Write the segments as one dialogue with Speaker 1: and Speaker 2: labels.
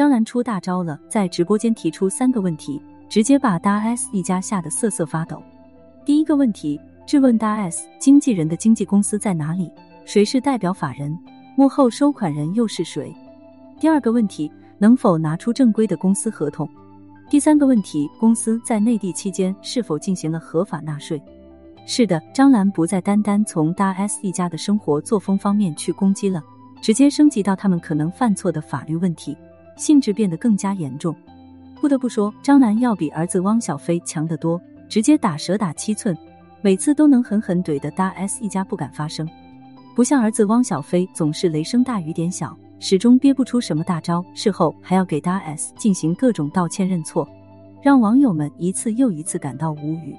Speaker 1: 张兰出大招了，在直播间提出三个问题，直接把大 S 一家吓得瑟瑟发抖。第一个问题，质问大 S 经纪人的经纪公司在哪里？谁是代表法人？幕后收款人又是谁？第二个问题，能否拿出正规的公司合同？第三个问题，公司在内地期间是否进行了合法纳税？是的，张兰不再单单从大 S 一家的生活作风方面去攻击了，直接升级到他们可能犯错的法律问题，性质变得更加严重。不得不说，张兰要比儿子汪小菲强得多，直接打蛇打七寸，每次都能狠狠怼的大 S 一家不敢发声，不像儿子汪小菲总是雷声大雨点小。始终憋不出什么大招，事后还要给大 S 进行各种道歉认错，让网友们一次又一次感到无语。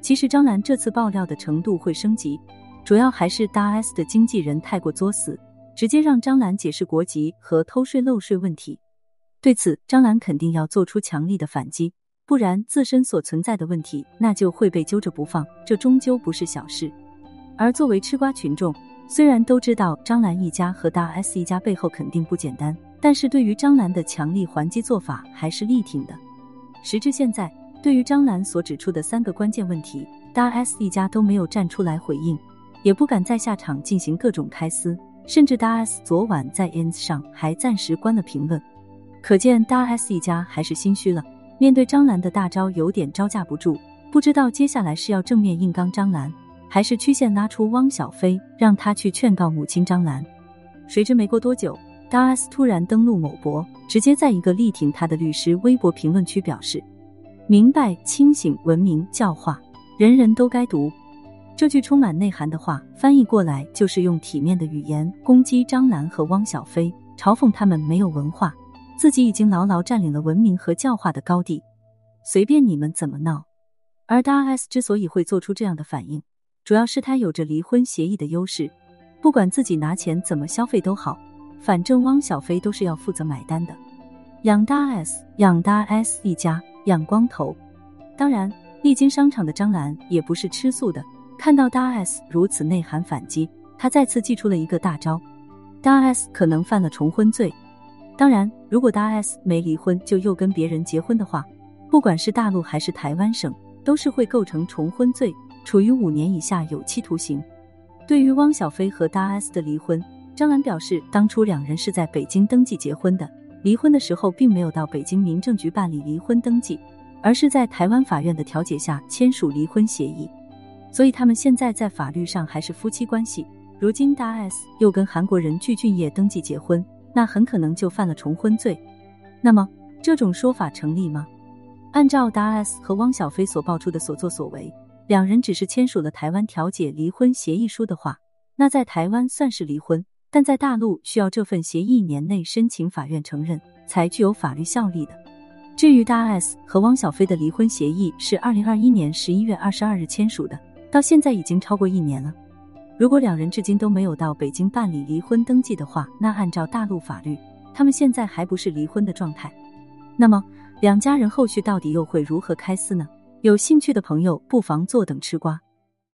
Speaker 1: 其实张兰这次爆料的程度会升级，主要还是大 S 的经纪人太过作死，直接让张兰解释国籍和偷税漏税问题。对此，张兰肯定要做出强力的反击，不然自身所存在的问题那就会被揪着不放，这终究不是小事。而作为吃瓜群众。虽然都知道张兰一家和大 S 一家背后肯定不简单，但是对于张兰的强力还击做法还是力挺的。时至现在，对于张兰所指出的三个关键问题，大 S 一家都没有站出来回应，也不敢再下场进行各种开撕，甚至大 S 昨晚在 ins 上还暂时关了评论，可见大 S 一家还是心虚了。面对张兰的大招，有点招架不住，不知道接下来是要正面硬刚张兰。还是曲线拉出汪小菲，让他去劝告母亲张兰。谁知没过多久，大 S 突然登录某博，直接在一个力挺他的律师微博评论区表示：“明白、清醒、文明、教化，人人都该读。”这句充满内涵的话，翻译过来就是用体面的语言攻击张兰和汪小菲，嘲讽他们没有文化，自己已经牢牢占领了文明和教化的高地，随便你们怎么闹。而大 S 之所以会做出这样的反应，主要是他有着离婚协议的优势，不管自己拿钱怎么消费都好，反正汪小菲都是要负责买单的。养大 S，养大 S 一家，养光头。当然，历经商场的张兰也不是吃素的，看到大 S 如此内涵反击，他再次祭出了一个大招。大 S 可能犯了重婚罪。当然，如果大 S 没离婚就又跟别人结婚的话，不管是大陆还是台湾省，都是会构成重婚罪。处于五年以下有期徒刑。对于汪小菲和大 S 的离婚，张兰表示，当初两人是在北京登记结婚的，离婚的时候并没有到北京民政局办理离婚登记，而是在台湾法院的调解下签署离婚协议，所以他们现在在法律上还是夫妻关系。如今大 S 又跟韩国人具俊晔登记结婚，那很可能就犯了重婚罪。那么这种说法成立吗？按照大 S 和汪小菲所爆出的所作所为。两人只是签署了台湾调解离婚协议书的话，那在台湾算是离婚，但在大陆需要这份协议年内申请法院承认，才具有法律效力的。至于大 S 和汪小菲的离婚协议是二零二一年十一月二十二日签署的，到现在已经超过一年了。如果两人至今都没有到北京办理离婚登记的话，那按照大陆法律，他们现在还不是离婚的状态。那么两家人后续到底又会如何开撕呢？有兴趣的朋友不妨坐等吃瓜。